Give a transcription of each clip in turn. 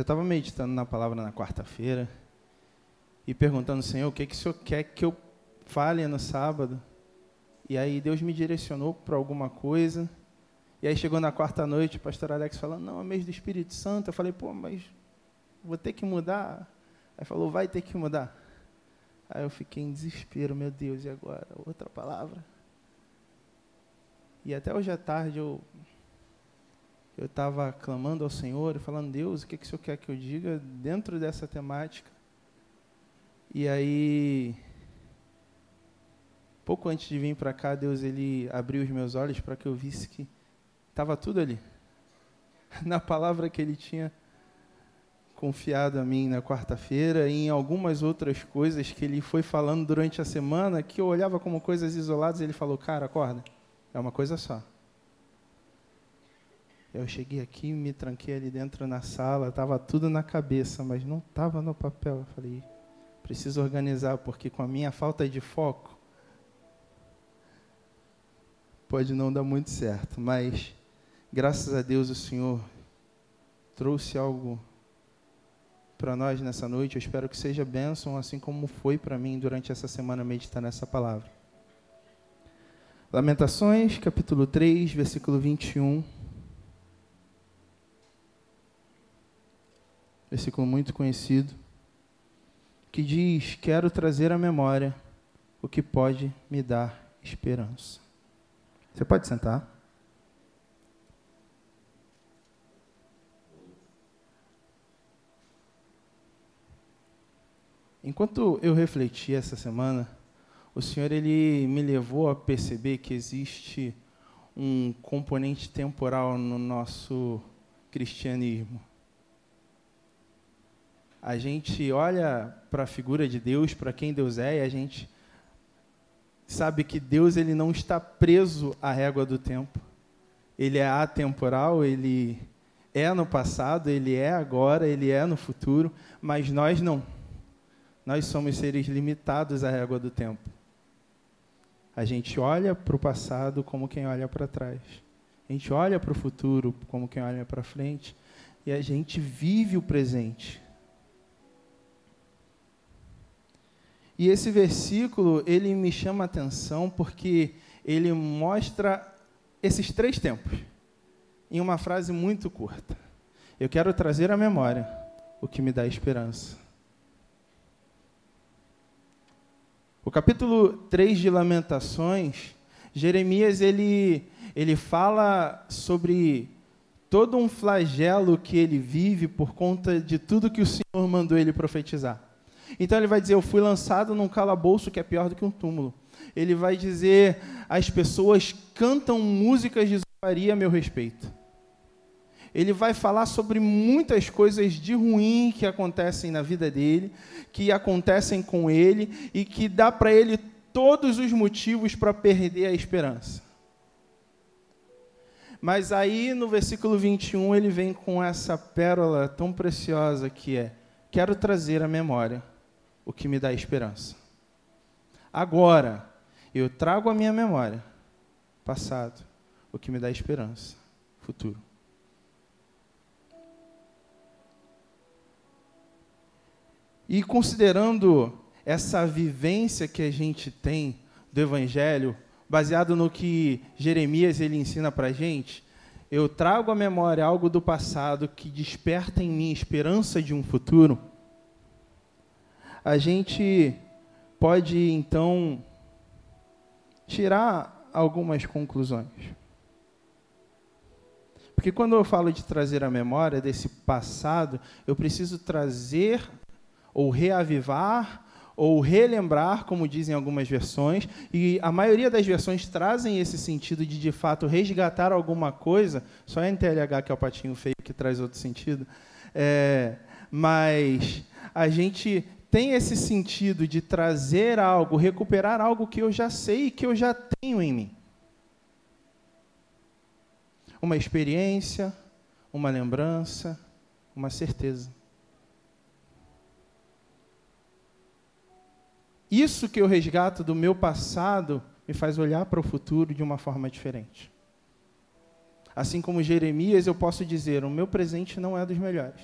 Eu estava meditando na palavra na quarta-feira e perguntando, Senhor, o que, que o Senhor quer que eu fale no sábado? E aí Deus me direcionou para alguma coisa. E aí chegou na quarta noite, o pastor Alex falando, não, é mês do Espírito Santo. Eu falei, pô, mas vou ter que mudar. Aí falou, vai ter que mudar. Aí eu fiquei em desespero, meu Deus, e agora? Outra palavra. E até hoje à tarde eu eu estava clamando ao Senhor falando, Deus, o que, que o Senhor quer que eu diga dentro dessa temática? E aí, pouco antes de vir para cá, Deus ele abriu os meus olhos para que eu visse que estava tudo ali. Na palavra que ele tinha confiado a mim na quarta-feira e em algumas outras coisas que ele foi falando durante a semana que eu olhava como coisas isoladas, ele falou: "Cara, acorda. É uma coisa só. Eu cheguei aqui, me tranquei ali dentro na sala, estava tudo na cabeça, mas não estava no papel. Eu falei, preciso organizar, porque com a minha falta de foco, pode não dar muito certo. Mas, graças a Deus, o Senhor trouxe algo para nós nessa noite. Eu espero que seja bênção, assim como foi para mim durante essa semana meditar nessa palavra. Lamentações, capítulo 3, versículo 21. Versículo muito conhecido, que diz: Quero trazer à memória o que pode me dar esperança. Você pode sentar? Enquanto eu refleti essa semana, o Senhor ele me levou a perceber que existe um componente temporal no nosso cristianismo a gente olha para a figura de Deus, para quem Deus é, e a gente sabe que Deus ele não está preso à régua do tempo. Ele é atemporal, ele é no passado, ele é agora, ele é no futuro, mas nós não. Nós somos seres limitados à régua do tempo. A gente olha para o passado como quem olha para trás. A gente olha para o futuro como quem olha para frente. E a gente vive o presente E esse versículo, ele me chama a atenção porque ele mostra esses três tempos em uma frase muito curta. Eu quero trazer à memória o que me dá esperança. O capítulo 3 de Lamentações, Jeremias ele ele fala sobre todo um flagelo que ele vive por conta de tudo que o Senhor mandou ele profetizar. Então ele vai dizer: Eu fui lançado num calabouço que é pior do que um túmulo. Ele vai dizer: As pessoas cantam músicas de zombaria a meu respeito. Ele vai falar sobre muitas coisas de ruim que acontecem na vida dele, que acontecem com ele e que dá para ele todos os motivos para perder a esperança. Mas aí no versículo 21 ele vem com essa pérola tão preciosa que é: Quero trazer à memória o que me dá esperança. Agora, eu trago à minha memória passado o que me dá esperança, futuro. E considerando essa vivência que a gente tem do Evangelho, baseado no que Jeremias ele ensina para gente, eu trago à memória algo do passado que desperta em mim esperança de um futuro a gente pode então tirar algumas conclusões. Porque quando eu falo de trazer a memória desse passado, eu preciso trazer ou reavivar ou relembrar, como dizem algumas versões, e a maioria das versões trazem esse sentido de de fato resgatar alguma coisa, só a NTLH, que é o patinho feio, que traz outro sentido, é, mas a gente tem esse sentido de trazer algo, recuperar algo que eu já sei e que eu já tenho em mim. Uma experiência, uma lembrança, uma certeza. Isso que eu resgato do meu passado me faz olhar para o futuro de uma forma diferente. Assim como Jeremias, eu posso dizer: o meu presente não é dos melhores,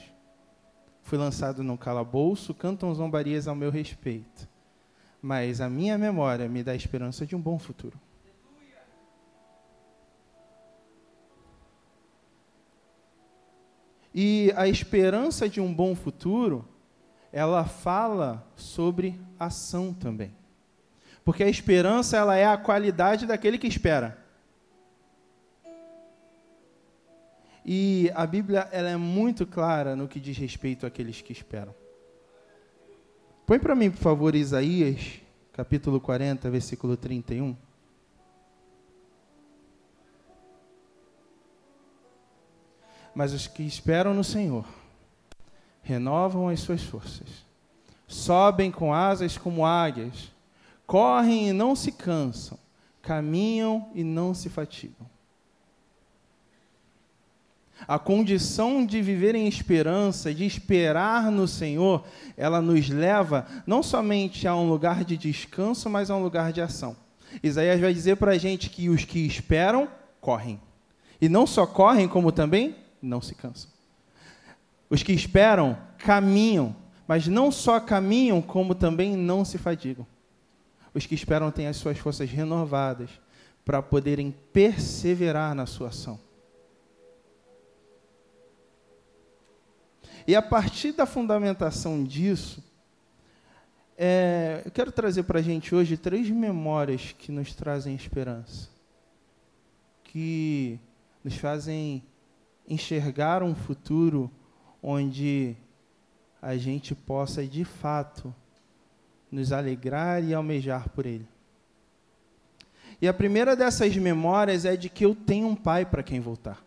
fui lançado num calabouço, cantam zombarias ao meu respeito. Mas a minha memória me dá esperança de um bom futuro. E a esperança de um bom futuro, ela fala sobre ação também. Porque a esperança ela é a qualidade daquele que espera. E a Bíblia ela é muito clara no que diz respeito àqueles que esperam. Põe para mim, por favor, Isaías, capítulo 40, versículo 31. Mas os que esperam no Senhor renovam as suas forças, sobem com asas como águias, correm e não se cansam, caminham e não se fatigam. A condição de viver em esperança, de esperar no Senhor, ela nos leva não somente a um lugar de descanso, mas a um lugar de ação. Isaías vai dizer para a gente que os que esperam, correm. E não só correm, como também não se cansam. Os que esperam, caminham. Mas não só caminham, como também não se fadigam. Os que esperam têm as suas forças renovadas para poderem perseverar na sua ação. E a partir da fundamentação disso, é, eu quero trazer para a gente hoje três memórias que nos trazem esperança, que nos fazem enxergar um futuro onde a gente possa de fato nos alegrar e almejar por ele. E a primeira dessas memórias é de que eu tenho um pai para quem voltar.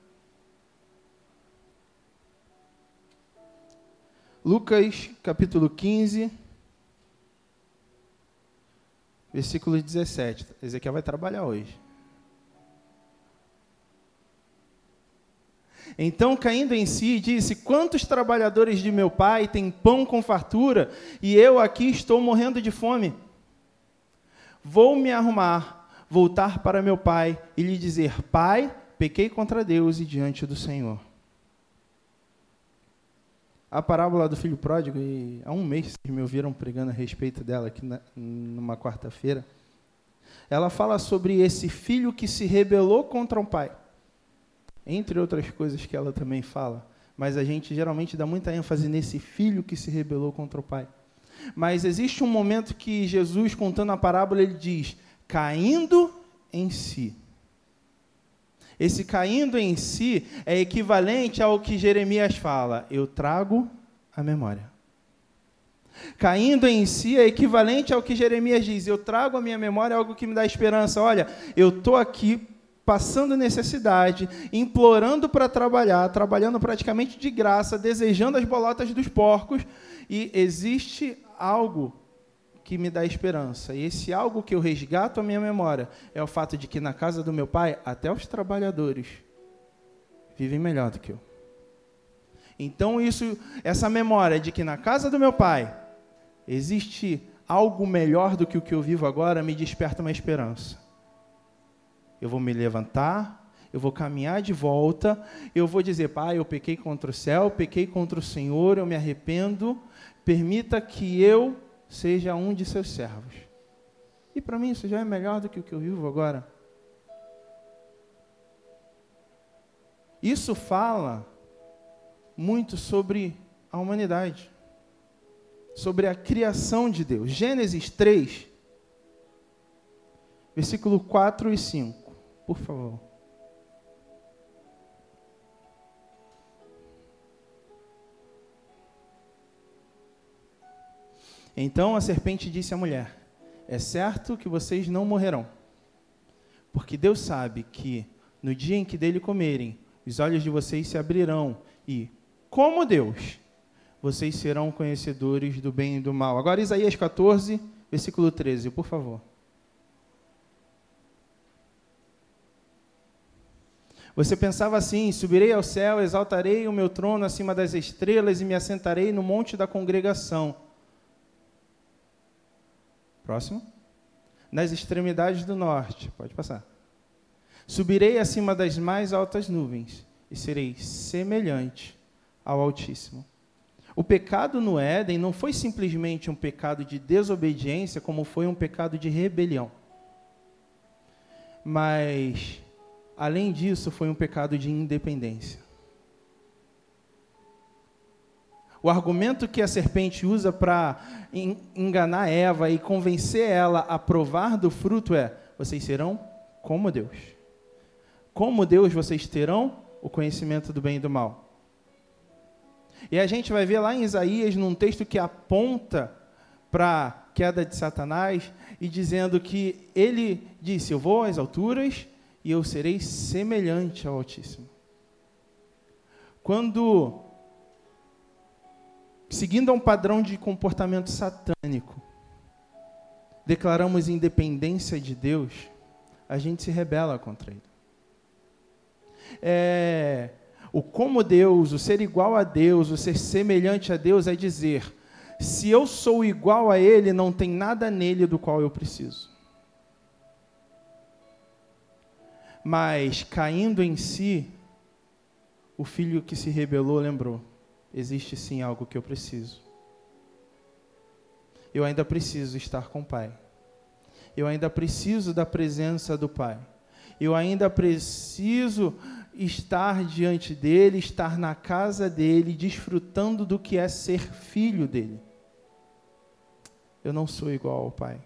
Lucas capítulo 15, versículo 17. Ezequiel vai trabalhar hoje. Então, caindo em si, disse: Quantos trabalhadores de meu pai têm pão com fartura e eu aqui estou morrendo de fome? Vou me arrumar, voltar para meu pai e lhe dizer: Pai, pequei contra Deus e diante do Senhor a parábola do filho pródigo, e há um mês vocês me ouviram pregando a respeito dela aqui na, numa quarta-feira. Ela fala sobre esse filho que se rebelou contra o pai. Entre outras coisas que ela também fala. Mas a gente geralmente dá muita ênfase nesse filho que se rebelou contra o pai. Mas existe um momento que Jesus, contando a parábola, ele diz: caindo em si. Esse caindo em si é equivalente ao que Jeremias fala: eu trago a memória. Caindo em si é equivalente ao que Jeremias diz: eu trago a minha memória algo que me dá esperança. Olha, eu estou aqui passando necessidade, implorando para trabalhar, trabalhando praticamente de graça, desejando as bolotas dos porcos, e existe algo que me dá esperança. E esse algo que eu resgato a minha memória é o fato de que na casa do meu pai, até os trabalhadores vivem melhor do que eu. Então isso, essa memória de que na casa do meu pai existe algo melhor do que o que eu vivo agora me desperta uma esperança. Eu vou me levantar, eu vou caminhar de volta, eu vou dizer, pai, eu pequei contra o céu, pequei contra o Senhor, eu me arrependo, permita que eu seja um de seus servos. E para mim isso já é melhor do que o que eu vivo agora. Isso fala muito sobre a humanidade, sobre a criação de Deus. Gênesis 3, versículo 4 e 5, por favor. Então a serpente disse à mulher: É certo que vocês não morrerão, porque Deus sabe que no dia em que dele comerem, os olhos de vocês se abrirão e, como Deus, vocês serão conhecedores do bem e do mal. Agora Isaías 14, versículo 13, por favor. Você pensava assim: subirei ao céu, exaltarei o meu trono acima das estrelas e me assentarei no monte da congregação Próximo. Nas extremidades do norte, pode passar. Subirei acima das mais altas nuvens e serei semelhante ao Altíssimo. O pecado no Éden não foi simplesmente um pecado de desobediência, como foi um pecado de rebelião. Mas, além disso, foi um pecado de independência. O argumento que a serpente usa para enganar Eva e convencer ela a provar do fruto é: vocês serão como Deus. Como Deus, vocês terão o conhecimento do bem e do mal. E a gente vai ver lá em Isaías, num texto que aponta para a queda de Satanás, e dizendo que ele disse: Eu vou às alturas e eu serei semelhante ao Altíssimo. Quando, seguindo a um padrão de comportamento satânico, declaramos independência de Deus, a gente se rebela contra ele. É, o como Deus, o ser igual a Deus, o ser semelhante a Deus é dizer: se eu sou igual a Ele, não tem nada nele do qual eu preciso. Mas caindo em si, o filho que se rebelou lembrou: existe sim algo que eu preciso. Eu ainda preciso estar com o Pai. Eu ainda preciso da presença do Pai. Eu ainda preciso estar diante dele, estar na casa dele, desfrutando do que é ser filho dele. Eu não sou igual ao Pai.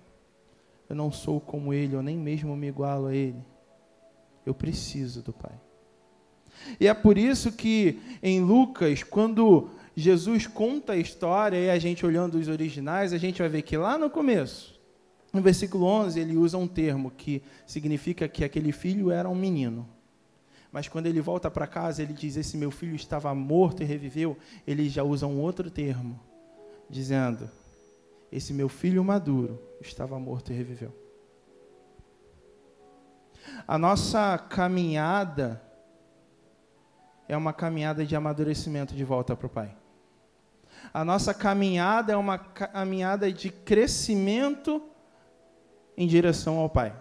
Eu não sou como Ele, eu nem mesmo me igualo a Ele. Eu preciso do Pai. E é por isso que em Lucas, quando Jesus conta a história, e a gente olhando os originais, a gente vai ver que lá no começo, no versículo 11, ele usa um termo que significa que aquele filho era um menino. Mas quando ele volta para casa, ele diz: Esse meu filho estava morto e reviveu. Ele já usa um outro termo, dizendo: esse meu filho maduro estava morto e reviveu. A nossa caminhada é uma caminhada de amadurecimento de volta para o Pai. A nossa caminhada é uma caminhada de crescimento em direção ao Pai.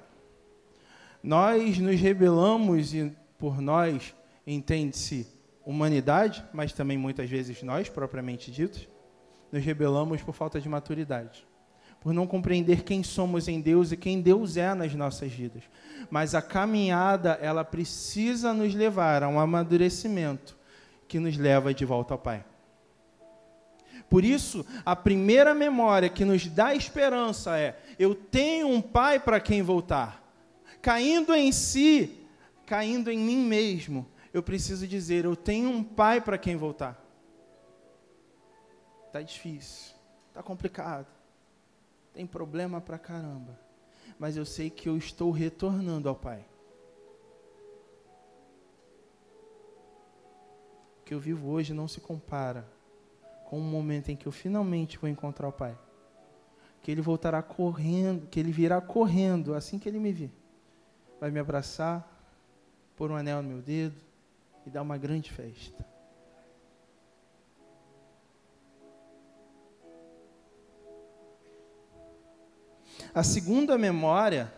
Nós nos rebelamos e por nós entende-se humanidade, mas também muitas vezes nós, propriamente ditos, nos rebelamos por falta de maturidade, por não compreender quem somos em Deus e quem Deus é nas nossas vidas. Mas a caminhada, ela precisa nos levar a um amadurecimento que nos leva de volta ao Pai. Por isso, a primeira memória que nos dá esperança é: eu tenho um Pai para quem voltar. Caindo em si, caindo em mim mesmo, eu preciso dizer: eu tenho um Pai para quem voltar. Está difícil, está complicado, tem problema pra caramba. Mas eu sei que eu estou retornando ao Pai. O que eu vivo hoje não se compara com o momento em que eu finalmente vou encontrar o Pai. Que Ele voltará correndo, que Ele virá correndo assim que Ele me vir. Vai me abraçar, pôr um anel no meu dedo e dar uma grande festa. A segunda memória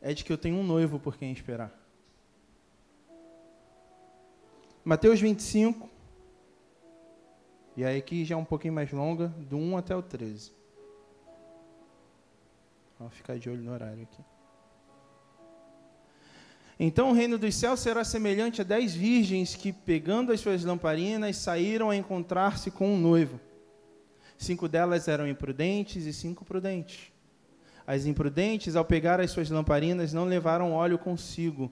é de que eu tenho um noivo por quem esperar. Mateus 25. E aí aqui já é um pouquinho mais longa, do 1 até o 13. Vou ficar de olho no horário aqui. Então o reino dos céus será semelhante a dez virgens que, pegando as suas lamparinas, saíram a encontrar-se com um noivo. Cinco delas eram imprudentes e cinco prudentes. As imprudentes, ao pegar as suas lamparinas, não levaram óleo consigo,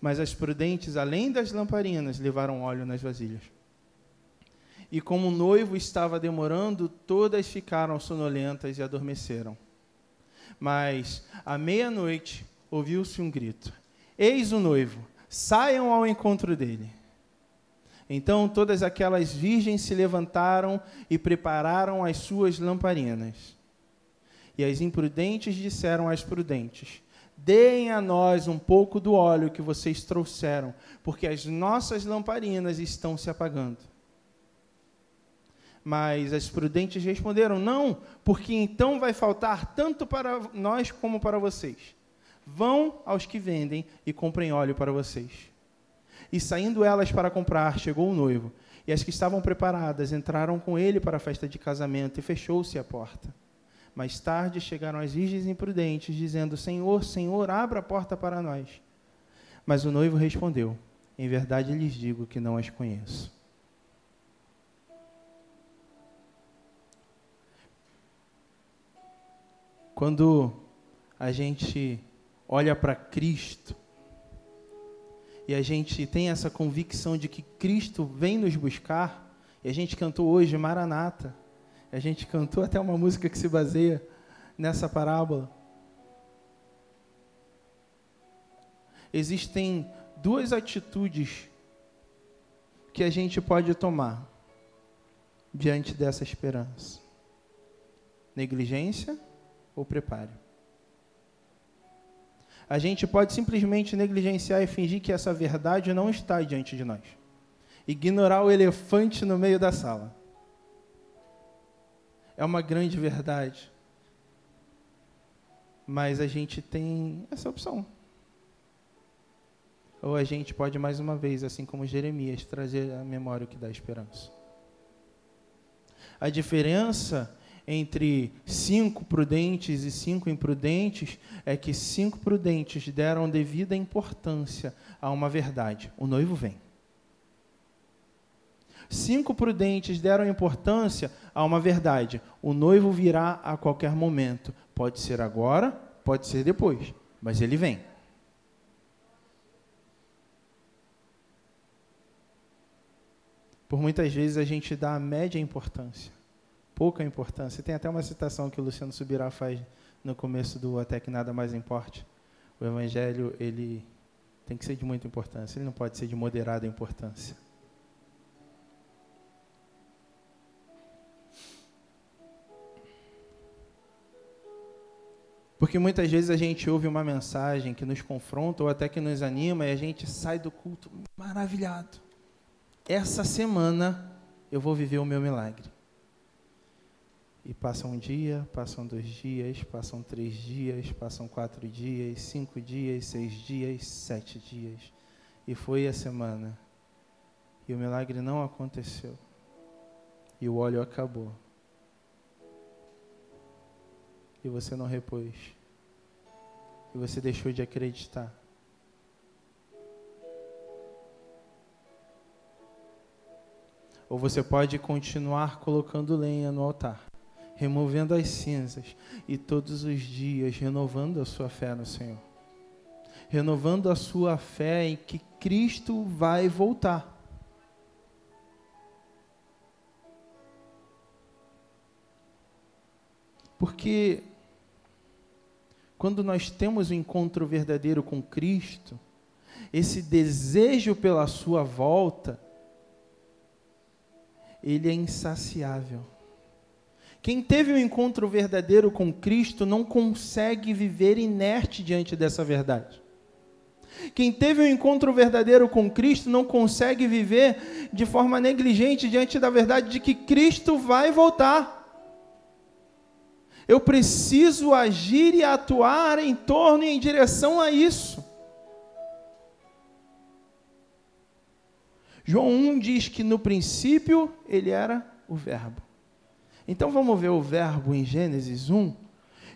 mas as prudentes, além das lamparinas, levaram óleo nas vasilhas. E como o noivo estava demorando, todas ficaram sonolentas e adormeceram. Mas, à meia-noite, ouviu-se um grito: Eis o noivo, saiam ao encontro dele. Então todas aquelas virgens se levantaram e prepararam as suas lamparinas. E as imprudentes disseram às prudentes: Deem a nós um pouco do óleo que vocês trouxeram, porque as nossas lamparinas estão se apagando. Mas as prudentes responderam: Não, porque então vai faltar tanto para nós como para vocês. Vão aos que vendem e comprem óleo para vocês. E saindo elas para comprar, chegou o noivo. E as que estavam preparadas entraram com ele para a festa de casamento e fechou-se a porta. Mais tarde chegaram as virgens imprudentes, dizendo: Senhor, Senhor, abra a porta para nós. Mas o noivo respondeu: Em verdade lhes digo que não as conheço. Quando a gente olha para Cristo e a gente tem essa convicção de que Cristo vem nos buscar, e a gente cantou hoje Maranata, a gente cantou até uma música que se baseia nessa parábola. Existem duas atitudes que a gente pode tomar diante dessa esperança: negligência ou preparo. A gente pode simplesmente negligenciar e fingir que essa verdade não está diante de nós. Ignorar o elefante no meio da sala. É uma grande verdade. Mas a gente tem essa opção. Ou a gente pode, mais uma vez, assim como Jeremias, trazer à memória que dá esperança. A diferença entre cinco prudentes e cinco imprudentes é que cinco prudentes deram devida importância a uma verdade: o noivo vem. Cinco prudentes deram importância a uma verdade: o noivo virá a qualquer momento. Pode ser agora, pode ser depois, mas ele vem. Por muitas vezes a gente dá a média importância pouca importância. Tem até uma citação que o Luciano Subirá faz no começo do Até que Nada Mais Importe. O Evangelho, ele tem que ser de muita importância, ele não pode ser de moderada importância. Porque muitas vezes a gente ouve uma mensagem que nos confronta ou até que nos anima e a gente sai do culto maravilhado. Essa semana eu vou viver o meu milagre. E passa um dia, passam dois dias, passam três dias, passam quatro dias, cinco dias, seis dias, sete dias. E foi a semana. E o milagre não aconteceu. E o óleo acabou. E você não repôs. E você deixou de acreditar. Ou você pode continuar colocando lenha no altar removendo as cinzas e todos os dias renovando a sua fé no Senhor. Renovando a sua fé em que Cristo vai voltar. Porque quando nós temos o um encontro verdadeiro com Cristo, esse desejo pela sua volta, ele é insaciável. Quem teve um encontro verdadeiro com Cristo não consegue viver inerte diante dessa verdade. Quem teve um encontro verdadeiro com Cristo não consegue viver de forma negligente diante da verdade de que Cristo vai voltar. Eu preciso agir e atuar em torno e em direção a isso. João 1 diz que no princípio ele era o Verbo. Então vamos ver o verbo em Gênesis 1.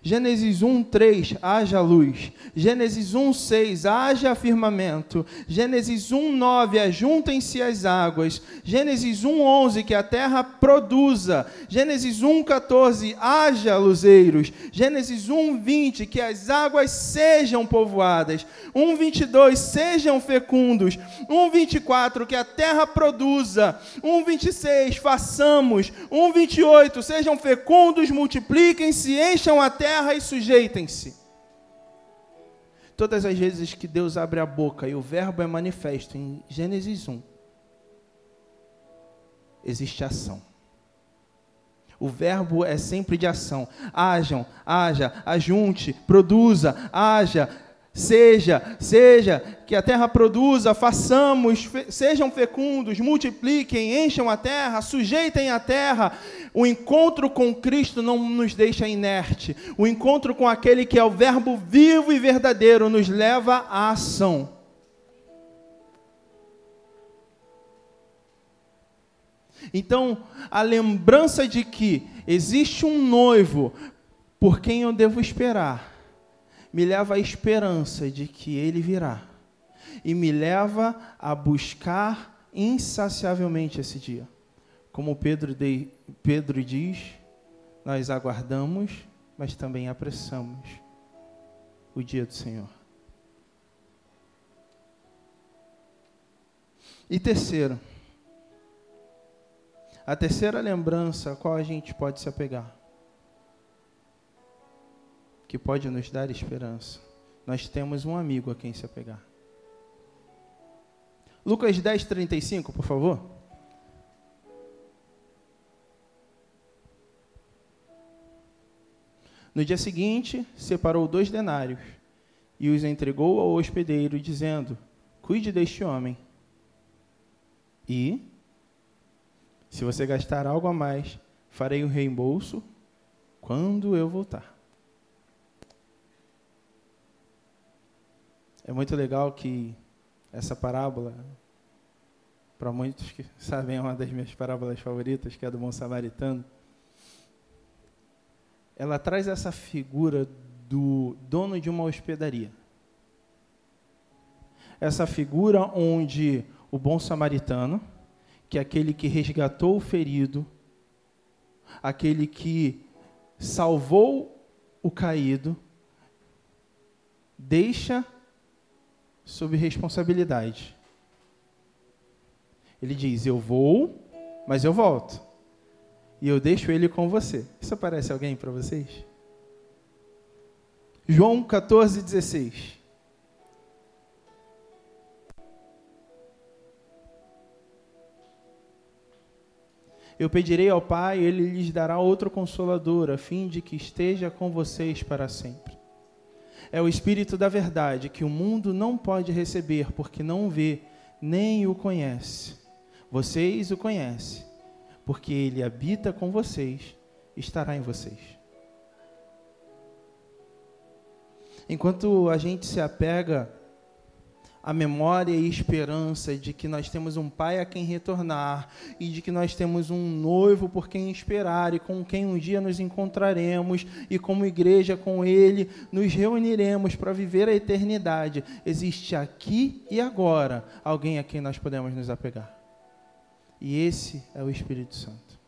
Gênesis 1, 3, haja luz. Gênesis 1, 6, haja firmamento. Gênesis 1, 9, ajuntem-se as águas. Gênesis 1, 11, que a terra produza. Gênesis 1, 14, haja luzeiros. Gênesis 1, 20, que as águas sejam povoadas. 1, 22, sejam fecundos. 1, 24, que a terra produza. 1, 26, façamos. 1, 28, sejam fecundos, multipliquem-se, encham a terra terra e sujeitem-se. Todas as vezes que Deus abre a boca e o verbo é manifesto em Gênesis 1, existe ação. O verbo é sempre de ação. Hajam, haja, ajunte, produza, haja, Seja, seja, que a terra produza, façamos, fe, sejam fecundos, multipliquem, encham a terra, sujeitem a terra. O encontro com Cristo não nos deixa inerte. O encontro com aquele que é o Verbo vivo e verdadeiro nos leva à ação. Então, a lembrança de que existe um noivo por quem eu devo esperar, me leva à esperança de que ele virá e me leva a buscar insaciavelmente esse dia. Como Pedro, de, Pedro diz, nós aguardamos, mas também apressamos o dia do Senhor. E terceiro, a terceira lembrança a qual a gente pode se apegar, que pode nos dar esperança. Nós temos um amigo a quem se apegar. Lucas 10, 35, por favor. No dia seguinte, separou dois denários e os entregou ao hospedeiro, dizendo: Cuide deste homem. E, se você gastar algo a mais, farei o reembolso quando eu voltar. É muito legal que essa parábola, para muitos que sabem, é uma das minhas parábolas favoritas, que é do bom samaritano. Ela traz essa figura do dono de uma hospedaria. Essa figura onde o bom samaritano, que é aquele que resgatou o ferido, aquele que salvou o caído, deixa sob responsabilidade. Ele diz: Eu vou, mas eu volto. E eu deixo ele com você. Isso parece alguém para vocês? João 14, 16. Eu pedirei ao Pai, ele lhes dará outro consolador, a fim de que esteja com vocês para sempre. É o Espírito da Verdade que o mundo não pode receber, porque não vê, nem o conhece. Vocês o conhecem, porque ele habita com vocês, estará em vocês. Enquanto a gente se apega a memória e esperança de que nós temos um pai a quem retornar e de que nós temos um noivo por quem esperar e com quem um dia nos encontraremos e como igreja com ele nos reuniremos para viver a eternidade. Existe aqui e agora alguém a quem nós podemos nos apegar. E esse é o Espírito Santo.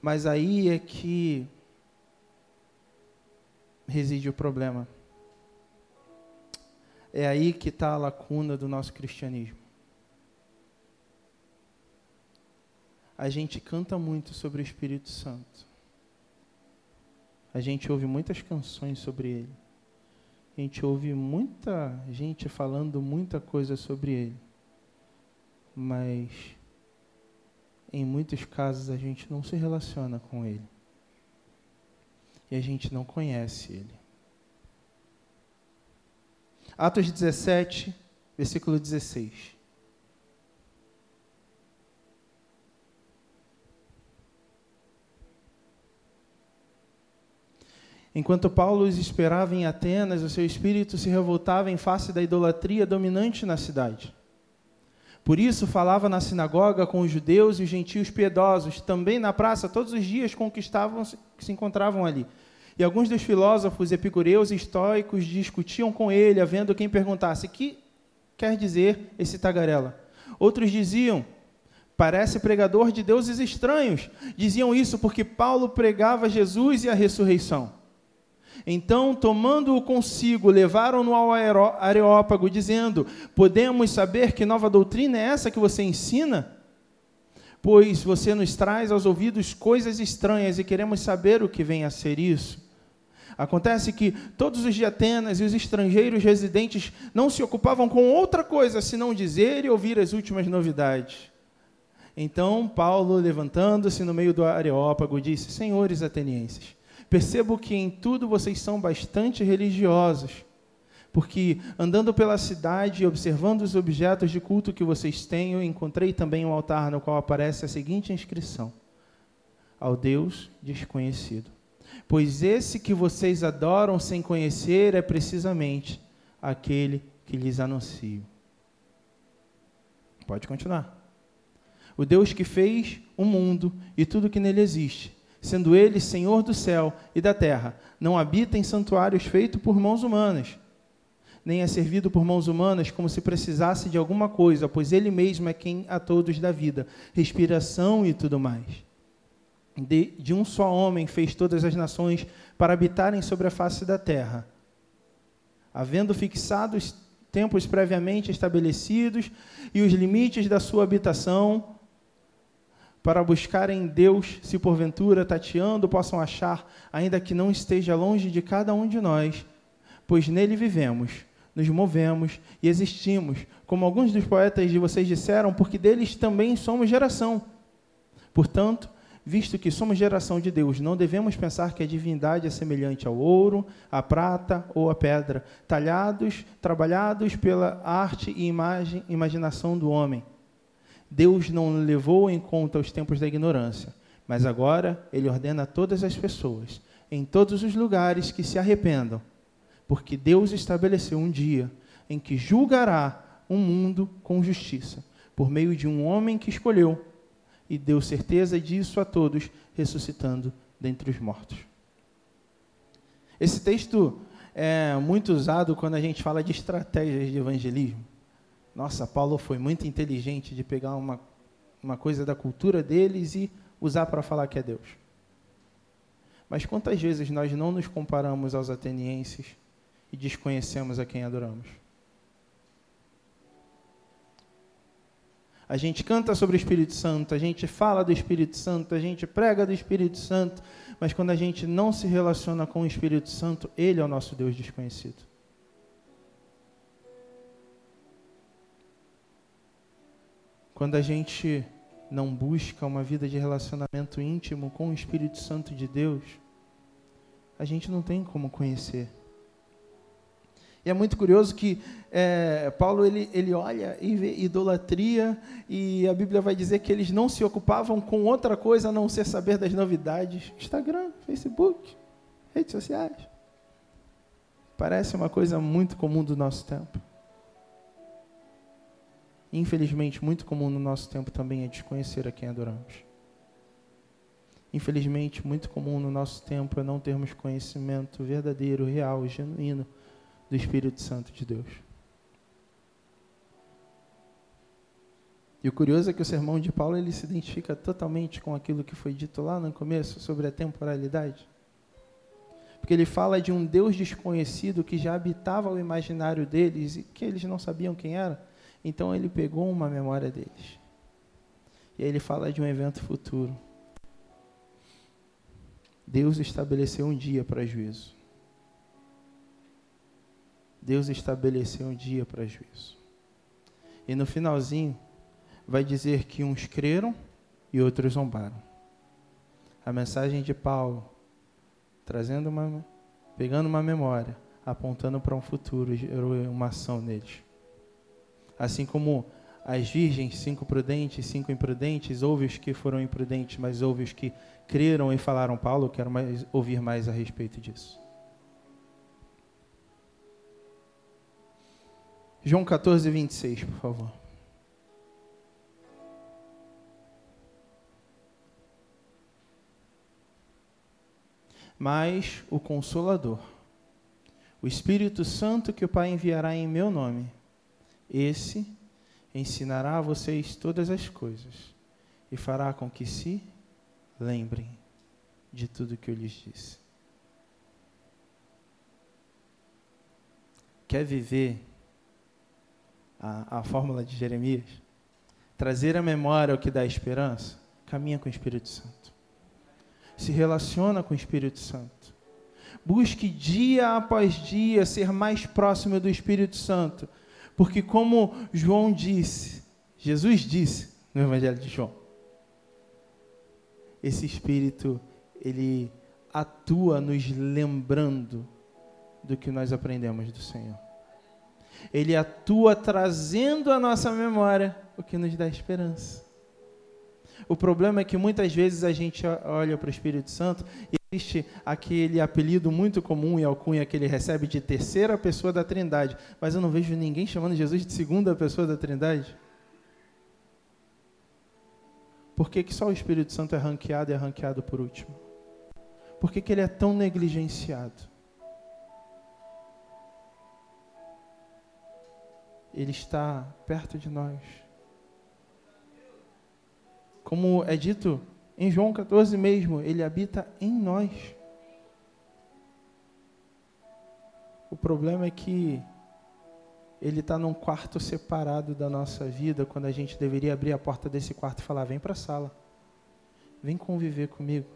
Mas aí é que reside o problema. É aí que está a lacuna do nosso cristianismo. A gente canta muito sobre o Espírito Santo. A gente ouve muitas canções sobre ele. A gente ouve muita gente falando muita coisa sobre ele. Mas em muitos casos a gente não se relaciona com ele. E a gente não conhece ele. Atos 17, versículo 16. Enquanto Paulo os esperava em Atenas, o seu espírito se revoltava em face da idolatria dominante na cidade. Por isso, falava na sinagoga com os judeus e os gentios piedosos, também na praça, todos os dias estavam, que se encontravam ali. E alguns dos filósofos epicureus e estoicos discutiam com ele, havendo quem perguntasse: que quer dizer esse tagarela? Outros diziam: parece pregador de deuses estranhos. Diziam isso porque Paulo pregava Jesus e a ressurreição. Então, tomando-o consigo, levaram-no ao Areópago, dizendo: Podemos saber que nova doutrina é essa que você ensina? Pois você nos traz aos ouvidos coisas estranhas e queremos saber o que vem a ser isso. Acontece que todos os de Atenas e os estrangeiros residentes não se ocupavam com outra coisa senão dizer e ouvir as últimas novidades. Então Paulo, levantando-se no meio do Areópago, disse: Senhores atenienses, percebo que em tudo vocês são bastante religiosos, porque andando pela cidade e observando os objetos de culto que vocês têm, eu encontrei também um altar no qual aparece a seguinte inscrição: Ao Deus desconhecido pois esse que vocês adoram sem conhecer é precisamente aquele que lhes anuncio. Pode continuar. o Deus que fez o mundo e tudo que nele existe, sendo ele Senhor do céu e da terra, não habita em santuários feitos por mãos humanas, nem é servido por mãos humanas como se precisasse de alguma coisa, pois ele mesmo é quem a todos dá vida, respiração e tudo mais. De, de um só homem fez todas as nações para habitarem sobre a face da terra, havendo fixado os tempos previamente estabelecidos e os limites da sua habitação, para buscarem Deus, se porventura tateando possam achar, ainda que não esteja longe de cada um de nós, pois nele vivemos, nos movemos e existimos, como alguns dos poetas de vocês disseram, porque deles também somos geração. Portanto, visto que somos geração de Deus, não devemos pensar que a divindade é semelhante ao ouro, à prata ou à pedra, talhados, trabalhados pela arte e imagem, imaginação do homem. Deus não levou em conta os tempos da ignorância, mas agora ele ordena a todas as pessoas, em todos os lugares, que se arrependam, porque Deus estabeleceu um dia em que julgará o um mundo com justiça, por meio de um homem que escolheu e deu certeza disso a todos, ressuscitando dentre os mortos. Esse texto é muito usado quando a gente fala de estratégias de evangelismo. Nossa, Paulo foi muito inteligente de pegar uma, uma coisa da cultura deles e usar para falar que é Deus. Mas quantas vezes nós não nos comparamos aos atenienses e desconhecemos a quem adoramos? A gente canta sobre o Espírito Santo, a gente fala do Espírito Santo, a gente prega do Espírito Santo, mas quando a gente não se relaciona com o Espírito Santo, ele é o nosso Deus desconhecido. Quando a gente não busca uma vida de relacionamento íntimo com o Espírito Santo de Deus, a gente não tem como conhecer. E é muito curioso que é, Paulo ele, ele olha e vê idolatria, e a Bíblia vai dizer que eles não se ocupavam com outra coisa a não ser saber das novidades. Instagram, Facebook, redes sociais. Parece uma coisa muito comum do nosso tempo. Infelizmente, muito comum no nosso tempo também é desconhecer a quem adoramos. Infelizmente, muito comum no nosso tempo é não termos conhecimento verdadeiro, real, genuíno do Espírito Santo de Deus. E o curioso é que o sermão de Paulo ele se identifica totalmente com aquilo que foi dito lá no começo sobre a temporalidade. Porque ele fala de um Deus desconhecido que já habitava o imaginário deles e que eles não sabiam quem era. Então ele pegou uma memória deles. E aí ele fala de um evento futuro. Deus estabeleceu um dia para juízo. Deus estabeleceu um dia para juízo. E no finalzinho, vai dizer que uns creram e outros zombaram. A mensagem de Paulo, trazendo uma, pegando uma memória, apontando para um futuro, gerou uma ação neles. Assim como as virgens, cinco prudentes, cinco imprudentes, houve os que foram imprudentes, mas houve os que creram e falaram, Paulo, quero mais, ouvir mais a respeito disso. João 14, 26, por favor. Mas o Consolador, o Espírito Santo que o Pai enviará em meu nome, esse ensinará a vocês todas as coisas e fará com que se lembrem de tudo que eu lhes disse. Quer viver a, a fórmula de Jeremias, trazer a memória o que dá esperança, caminha com o Espírito Santo. Se relaciona com o Espírito Santo. Busque dia após dia ser mais próximo do Espírito Santo. Porque, como João disse, Jesus disse no Evangelho de João, esse Espírito, ele atua nos lembrando do que nós aprendemos do Senhor. Ele atua trazendo à nossa memória o que nos dá esperança. O problema é que muitas vezes a gente olha para o Espírito Santo e existe aquele apelido muito comum e alcunha que ele recebe de terceira pessoa da Trindade, mas eu não vejo ninguém chamando Jesus de segunda pessoa da Trindade. Por que, que só o Espírito Santo é ranqueado e é ranqueado por último? Por que, que ele é tão negligenciado? Ele está perto de nós. Como é dito em João 14 mesmo, ele habita em nós. O problema é que ele está num quarto separado da nossa vida, quando a gente deveria abrir a porta desse quarto e falar: vem para a sala, vem conviver comigo.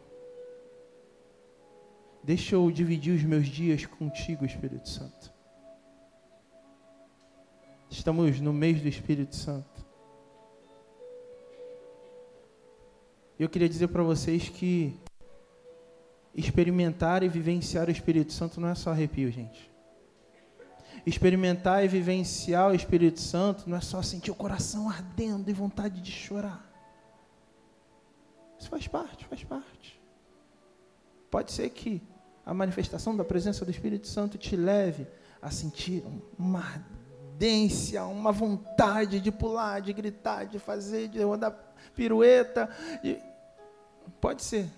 Deixa eu dividir os meus dias contigo, Espírito Santo. Estamos no mês do Espírito Santo. Eu queria dizer para vocês que experimentar e vivenciar o Espírito Santo não é só arrepio, gente experimentar e vivenciar o Espírito Santo não é só sentir o coração ardendo e vontade de chorar. Isso faz parte, faz parte. Pode ser que a manifestação da presença do Espírito Santo te leve a sentir uma ardência, uma vontade de pular, de gritar, de fazer, de rodar pirueta. De... Pode ser.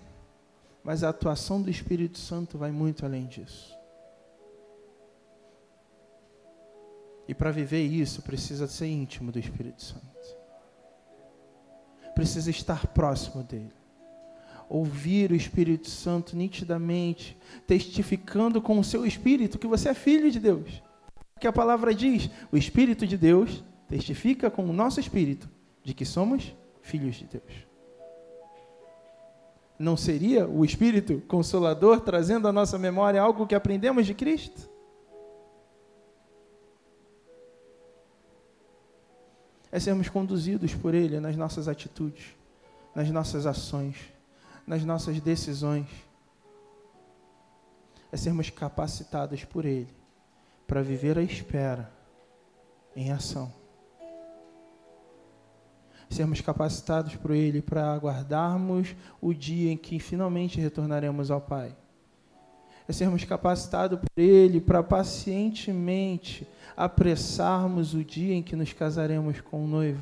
Mas a atuação do Espírito Santo vai muito além disso. E para viver isso, precisa ser íntimo do Espírito Santo. Precisa estar próximo dele. Ouvir o Espírito Santo nitidamente, testificando com o seu espírito que você é filho de Deus. Que a palavra diz: o Espírito de Deus testifica com o nosso espírito de que somos filhos de Deus. Não seria o Espírito Consolador trazendo à nossa memória algo que aprendemos de Cristo? é sermos conduzidos por Ele nas nossas atitudes, nas nossas ações, nas nossas decisões. É sermos capacitados por Ele para viver a espera em ação. Sermos capacitados por Ele para aguardarmos o dia em que finalmente retornaremos ao Pai é sermos capacitados por Ele para pacientemente apressarmos o dia em que nos casaremos com o noivo.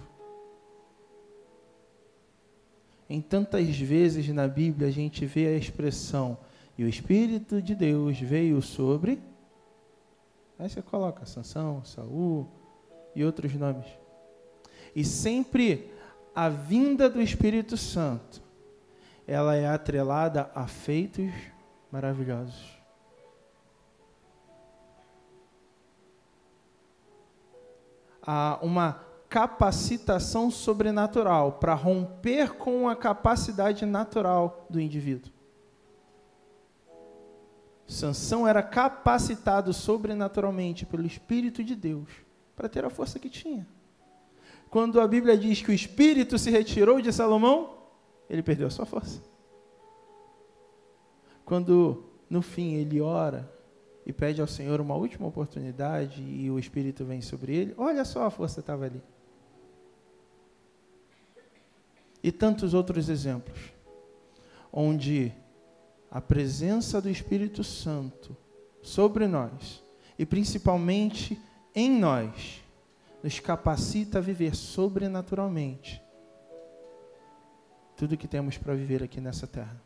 Em tantas vezes na Bíblia a gente vê a expressão e o Espírito de Deus veio sobre. Aí você coloca Sansão, Saul e outros nomes. E sempre a vinda do Espírito Santo, ela é atrelada a feitos maravilhosos. ah, uma capacitação sobrenatural para romper com a capacidade natural do indivíduo. Sansão era capacitado sobrenaturalmente pelo Espírito de Deus para ter a força que tinha. Quando a Bíblia diz que o Espírito se retirou de Salomão, ele perdeu a sua força. Quando no fim ele ora e pede ao Senhor uma última oportunidade e o Espírito vem sobre ele, olha só a força estava ali. E tantos outros exemplos, onde a presença do Espírito Santo sobre nós, e principalmente em nós, nos capacita a viver sobrenaturalmente tudo que temos para viver aqui nessa terra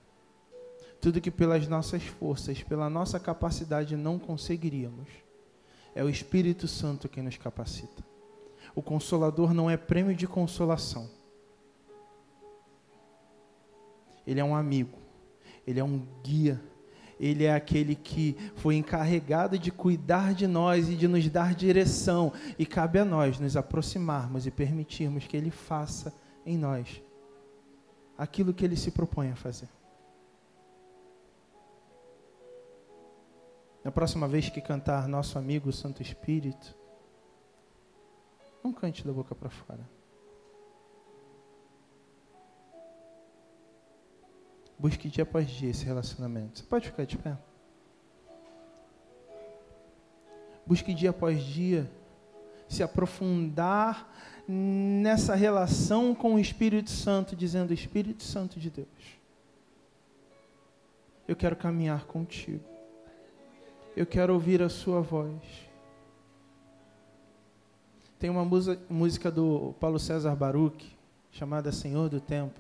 tudo que pelas nossas forças, pela nossa capacidade não conseguiríamos. É o Espírito Santo quem nos capacita. O consolador não é prêmio de consolação. Ele é um amigo, ele é um guia, ele é aquele que foi encarregado de cuidar de nós e de nos dar direção, e cabe a nós nos aproximarmos e permitirmos que ele faça em nós aquilo que ele se propõe a fazer. Na próxima vez que cantar nosso amigo Santo Espírito, não cante da boca para fora. Busque dia após dia esse relacionamento. Você pode ficar de pé? Busque dia após dia se aprofundar nessa relação com o Espírito Santo, dizendo: Espírito Santo de Deus, eu quero caminhar contigo eu quero ouvir a sua voz. Tem uma música do Paulo César Baruch, chamada Senhor do Tempo,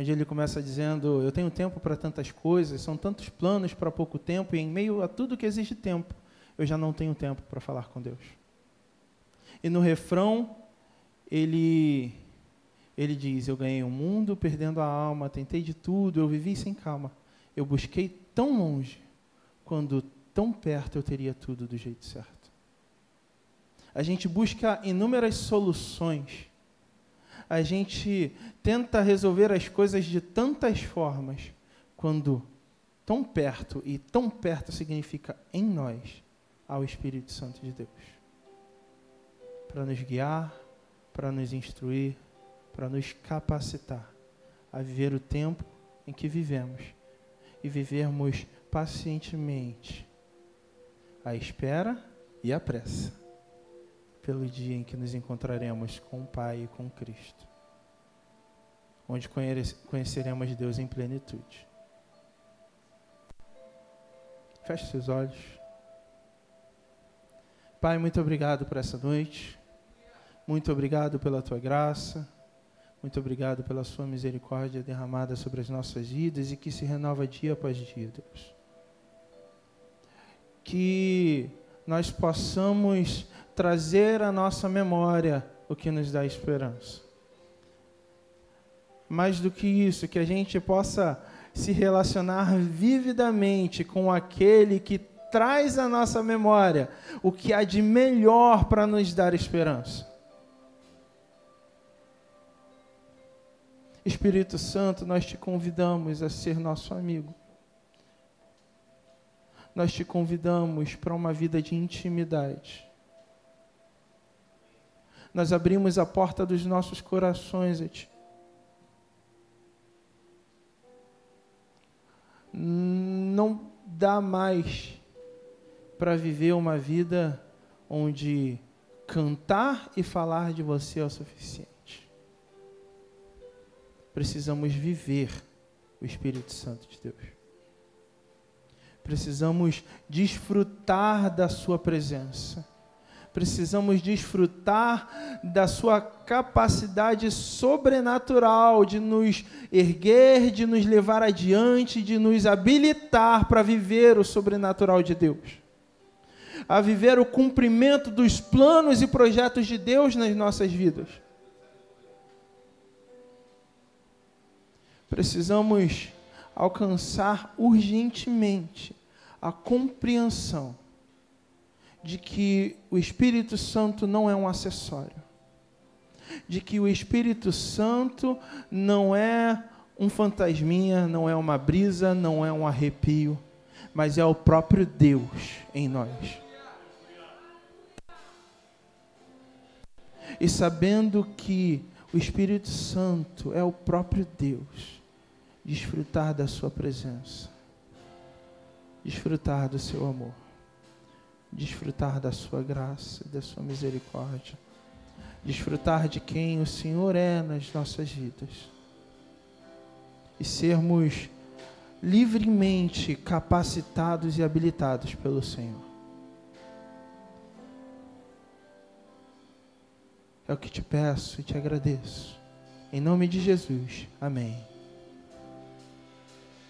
onde ele começa dizendo: Eu tenho tempo para tantas coisas, são tantos planos para pouco tempo, e em meio a tudo que exige tempo, eu já não tenho tempo para falar com Deus. E no refrão, ele, ele diz: Eu ganhei o mundo perdendo a alma, tentei de tudo, eu vivi sem calma. Eu busquei tão longe, quando tão perto eu teria tudo do jeito certo. A gente busca inúmeras soluções a gente tenta resolver as coisas de tantas formas, quando tão perto, e tão perto significa em nós, ao Espírito Santo de Deus. Para nos guiar, para nos instruir, para nos capacitar a viver o tempo em que vivemos e vivermos pacientemente a espera e a pressa pelo dia em que nos encontraremos com o Pai e com Cristo, onde conheceremos Deus em plenitude. Feche seus olhos. Pai, muito obrigado por essa noite. Muito obrigado pela tua graça. Muito obrigado pela sua misericórdia derramada sobre as nossas vidas e que se renova dia após dia, Deus. Que nós possamos trazer à nossa memória o que nos dá esperança. Mais do que isso, que a gente possa se relacionar vividamente com aquele que traz à nossa memória o que há de melhor para nos dar esperança. Espírito Santo, nós te convidamos a ser nosso amigo. Nós te convidamos para uma vida de intimidade nós abrimos a porta dos nossos corações a Ti. Não dá mais para viver uma vida onde cantar e falar de você é o suficiente. Precisamos viver o Espírito Santo de Deus. Precisamos desfrutar da Sua presença precisamos desfrutar da sua capacidade sobrenatural de nos erguer, de nos levar adiante, de nos habilitar para viver o sobrenatural de Deus. A viver o cumprimento dos planos e projetos de Deus nas nossas vidas. Precisamos alcançar urgentemente a compreensão de que o Espírito Santo não é um acessório, de que o Espírito Santo não é um fantasminha, não é uma brisa, não é um arrepio, mas é o próprio Deus em nós. E sabendo que o Espírito Santo é o próprio Deus, desfrutar da Sua presença, desfrutar do Seu amor desfrutar da sua graça, da sua misericórdia, desfrutar de quem o Senhor é nas nossas vidas e sermos livremente capacitados e habilitados pelo Senhor. É o que te peço e te agradeço. Em nome de Jesus. Amém.